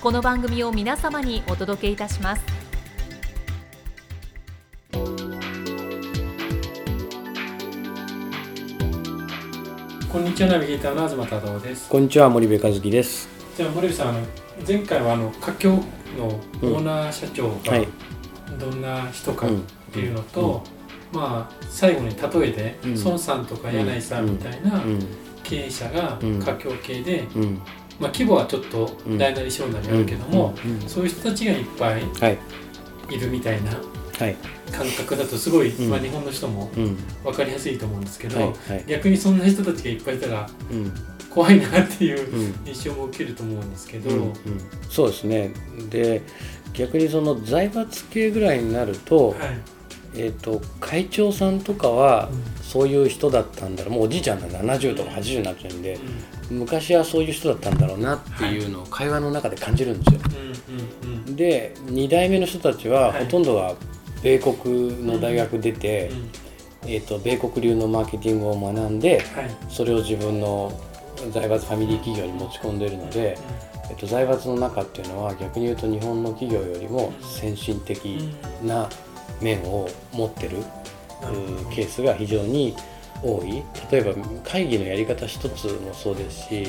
この番組を皆様にお届けいたします。こんにちはナビゲーターの東太郎です。こんにちは森部和樹です。じゃあ森部さんあの前回はあの華僑のオーナー社長がはい。どんな人かっうんていうのと、まあ最後に例えて、うん。孫さんとか柳井さんみたいなうん。経営者がうん。華僑系で、うんまあ規模はちょっと大なり小なりあるけども、そういう人たちがいっぱいはい。いるみたいなはい。感覚だとすごい、うん。まあ、日本の人もうん。分かりやすいと思うんですけど、逆にそんな人たちがいっぱいいたらうん。怖いなっていううん。印象も受けると思うんですけど、うん。うん。そうですね。で逆にその財閥系ぐらいになると,、はいえっ、と会長さんとかはうん。そういう人だったんだろう。もうおじいちゃんが70とか80になってるんで、う昔はそういう人だったんだろうなっていうのを会話の中で感じるんですよ。んうんうん。で2代目の人たちははい。ほとんどが米国の大学出て、えー、と米国流のマーケティングを学んではい。それを自分の財閥ファミリー企業に持ち込んでいるので、えっと、財閥の中っていうのは逆に言うと日本の企業よりも先進的な面を持ってる、うんケースが非常に多い。例えば会議のやり方一つもそうですし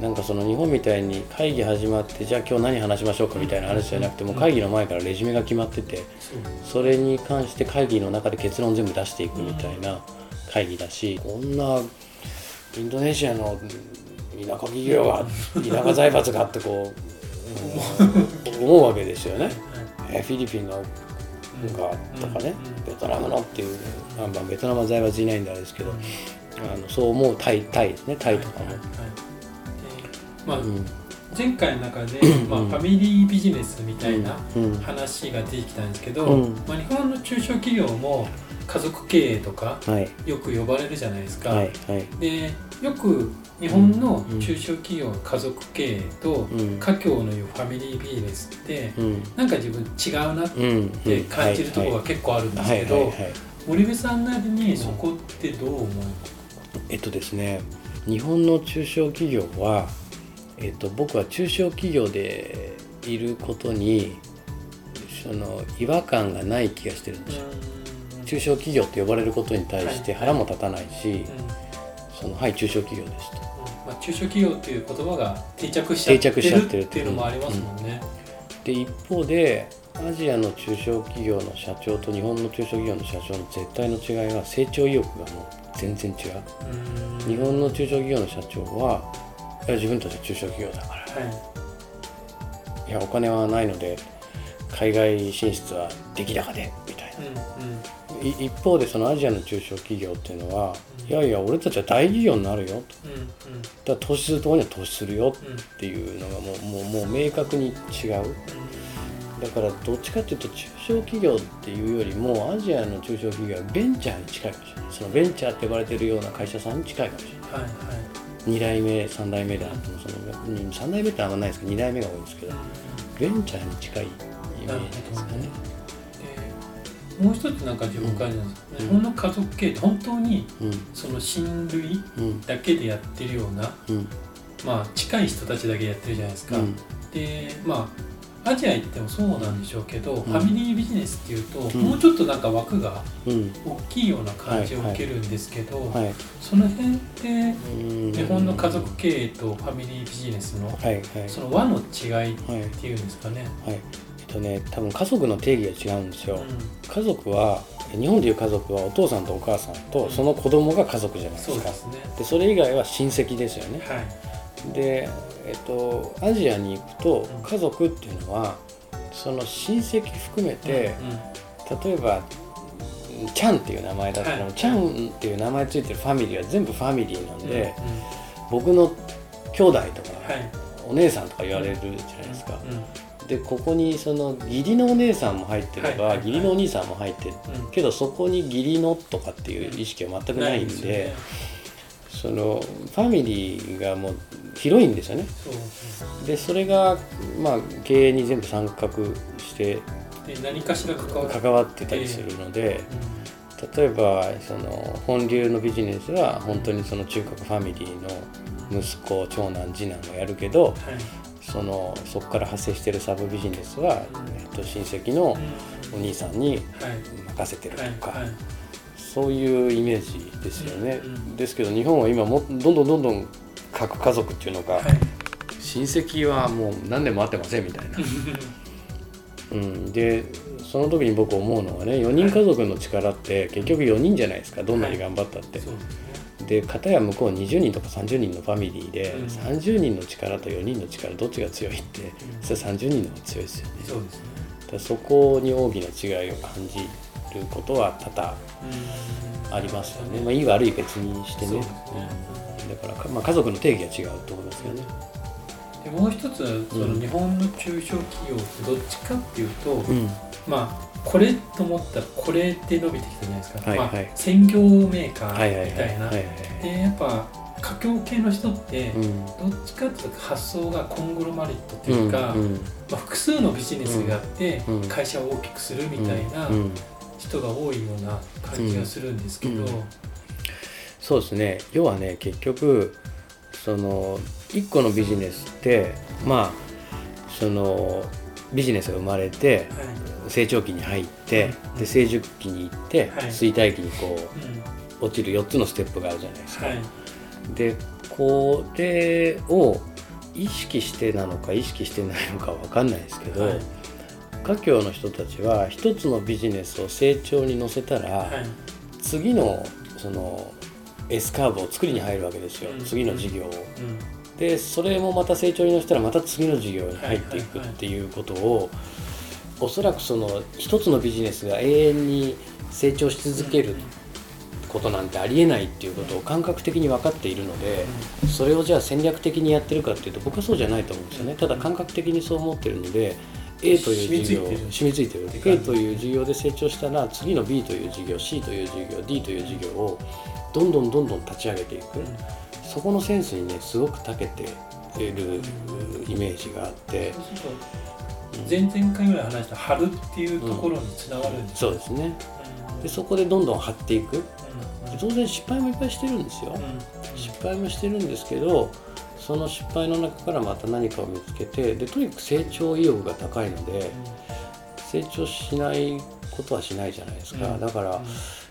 なんかその日本みたいに会議始まってじゃあ今日何話しましょうかみたいな話じゃなくてもう会議の前からレジュメが決まっててそれに関して会議の中で結論全部出していくみたいな会議だしこんなインドネシアの田舎企業が田舎財閥がってこう、うん 思うわけですよね。えフィリピンのがとかねベトナムのっていう、まあ、まあベトナムは財閥いないんであれですけどあのそう思うタイタイですねタイとかも。まあ前回の中で、まあ、ファミリービジネスみたいな話が出てきたんですけど、うんまあ、日本の中小企業も家族経営とかよく呼ばれるじゃないですか。はいはいでよく日本の中小企業の家族経営とうん。家業のいうファミリービジネスってうん。なんか自分違うなっうん。て感じるところが結構あるんですけど森部さんなりにそこってどう思う？えっとですね日本の中小企業は、えっと、僕は中小企業でいることにその違和感がない気がしてるんですよ。中小企業って呼ばれることに対して腹も立たないし、うんそのはい中小企業ですとまあ、中小企業っていう言葉が定着しちゃって定着しちゃってるるっていうのもありますもんね。で一方でアジアの中小企業の社長と日本の中小企業の社長の絶対の違いは成長意欲がもう全然違う。うん。日本の中小企業の社長はいや自分たちは中小企業だから。はい。やお金はないので海外進出は出来高でみたいうんうん。ない一方でそのアジアの中小企業っていうのは、いやいや俺たちは大企業になるよと。うんだから投資するところには投資するようんっていうのがもうもうもう明確に違う。だからどっちかっていうと中小企業っていうよりもアジアの中小企業はベンチャーに近いかもしれない。そのベンチャーって呼ばれてるような会社さんに近いかもしれない。はいはい2代目3代目であってもそのうん3代目ってあんまないですけど2代目が多いんですけどベンチャーに近いイメージですかね。でもう一つなんか自分感じなんです、うん。日本の家族経営って本当にうん。その親類うん。だけでやってるような、うん。まあ、近い人たちだけやってるじゃないですか。うん。でまあアジア行ってもそうなんでしょうけど、ファミリービジネスっていうと、ん。もうちょっとなんか枠がうん。大きいような感じを受けるんですけど、はい。その辺ってうん日本の家族経営とファミリービジネスのはい。はい。その和の違いっはいていうんですかね。はいとね多分家族の定義が違うんですよ、う家族は日本でいう家族はお父さんとお母さんとその子供が家族じゃないですか、そうですね。でそれ以外は親戚ですよね。はい。で、えっと、アジアに行くとうん。家族っていうのはその親戚含めて、例えばうんチャンっていう名前だったら、はい。チャンっていう名前ついてるファミリーは全部ファミリーなんうんで、うんうん。僕の兄弟とか、はい。お姉さんとか言われるじゃないですか、うんでここにその義理のお姉さんも入ってれば、義理のお兄さんも入ってる。うん。けどそこに義理のとかっていう意識は全くないんで,、そのファミリーがもう広いんですよね。でそれがまあ経営に全部参画してで何かしら関わる。関わってたりするので、例えばその本流のビジネスは本当にその中核ファミリーの息子長男次男がやるけどはいそのそこから発生してるサブビジネスは、えっと、親戚のお兄さんにはい。任せてるとか、はい。はい。そういうイメージですよね、うんうんですけど日本は今もどんどんどんどん核家族っていうのか、はい。親戚はもう何年も会ってませんみたいな、うん、でその時に僕思うのはね4人家族の力って結局4人じゃないですか。どんなに頑張ったって、そうで片や向こう20人とか30人のファミリーで、うん。30人の力と4人の力どっちが強いってそれ30人の方が強いですよね。そうですね。だそこに大きな違いを感じることは多々うん。ありますよね、まあ、いい悪い別にしてね。そうん。だからか、まあ、家族の定義は違うと思いますよね。でもう一つそのうん。日本の中小企業ってどっちかっていうと、うんまあこれと思ったらこれって伸びてきたじゃないですか、まあはい。はい専業メーカーみたいな。はいはいでやっぱ家業系の人ってうん。どっちかっていうと発想がコングロマリットというか、うんうん。まあ、複数のビジネスがあってうん。会社を大きくするみたいな人が多いような感じがするんですけど、うん。そうですね。要はね結局その1個のビジネスってまあそのビジネスが生まれてはい成長期に入ってうん。で成熟期に行ってはい。衰退期にこう落ちる4つのステップがあるじゃないですか。はい。でこれを意識してなのか意識してないのかわかんないですけど、はい。華僑の人たちは一つのビジネスを成長に乗せたら、はい。次のその S カーブを作りに入るわけですよ、うん。次の事業を。うん。でそれもまた成長に乗せたらまた次の事業に入っていくっていうことを、おそらくその一つのビジネスが永遠に成長し続けることなんてありえないっていうことを感覚的に分かっているので、それをじゃあ戦略的にやってるかっていうと僕はそうじゃないと思うんですよね。ただ感覚的にそう思ってるので A という事業染みついてる。A じという事業で成長したら次の B という事業 C という事業 D という事業をどんどんどんどん立ち上げていく、うんそこのセンスにねすごく長けているイメージがあって前々回ぐらい話した春っていうところにつながるんですよそうですね。うん。でそこでどんどん張っていく。当然失敗もいっぱいしてるんですよ、うん。失敗もしてるんですけどその失敗の中からまた何かを見つけてでとにかく成長意欲が高いので成長しないことはしないじゃないですか、うん。だから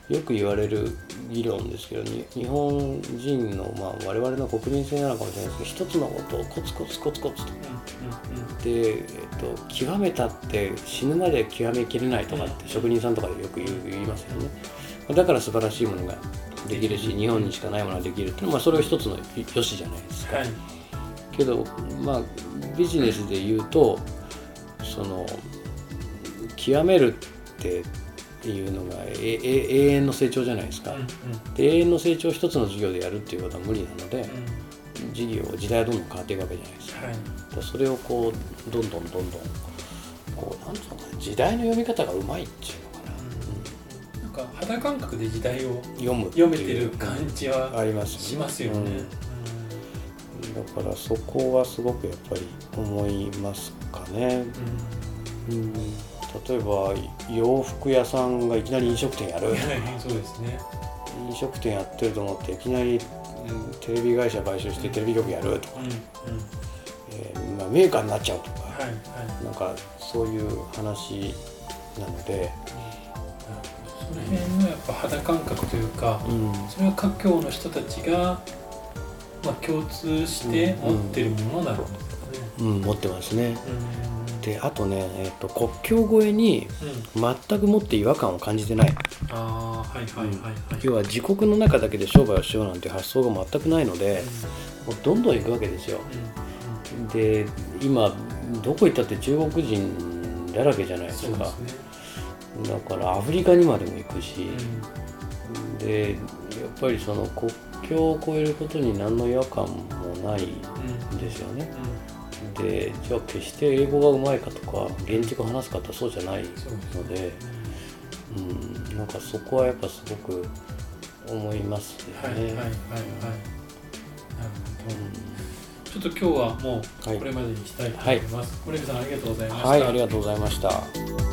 よく言われる議論ですけどに日本人の、まあ、我々の国民性なのかもしれないですけど一つのことをコツコツコツコツと。で、えっと、極めたって死ぬまで極めきれないとかって職人さんとかでよく言いますよね。だから素晴らしいものができるし日本にしかないものができるっていうのは、まあ、それは一つの良しじゃないですか、はい。けどまあビジネスで言うとその極めるっていうのがええ永遠の成長じゃないですか、うんうん。で永遠の成長を一つの事業でやるっていうことは無理なのでうん。事業時代はどんどん変わっていくわけじゃないですか。はい。だからそれをこうどんどんどんどんこうなんつうのかな時代の読み方がうまいっていうのかな、なんか肌感覚で時代をうん読むって読めてる感じはありますしますよね。うん。だからそこはすごくやっぱり思いますかね、うん、例えば洋服屋さんがいきなり飲食店やる。そうですね。飲食店やってると思っていきなり、うん。テレビ会社買収してテレビ局やるとか、うんうん。えーまあ、メーカーになっちゃうとか、はいはい。なんかそういう話なので、その辺のやっぱ肌感覚というか、うん。それは華僑の人たちがまあ共通して持ってるものなんですかね。うん、持ってますね。うんであとね、えー、と国境越えにうん。全くもって違和感を感じてない。ああはいはいはいはい。要は自国の中だけで商売をしようなんて発想が全くないのでもうどんどん行くわけですよ。うん。で今どこ行ったって中国人だらけじゃないですか。ね。だからアフリカにまでも行くし、うん。でやっぱりその国境を越えることに何の違和感もないうんんですよね。うんでじゃあ決して英語がうまいかとか現地語話すかってそうじゃないので、うん、なんかそこはやっぱすごく思いますよね。はいはいはいはい。なるほど。ちょっと今日はもはい。うこれまでにしたいと思います、森部さんありがとうございました。はい、ありがとうございました。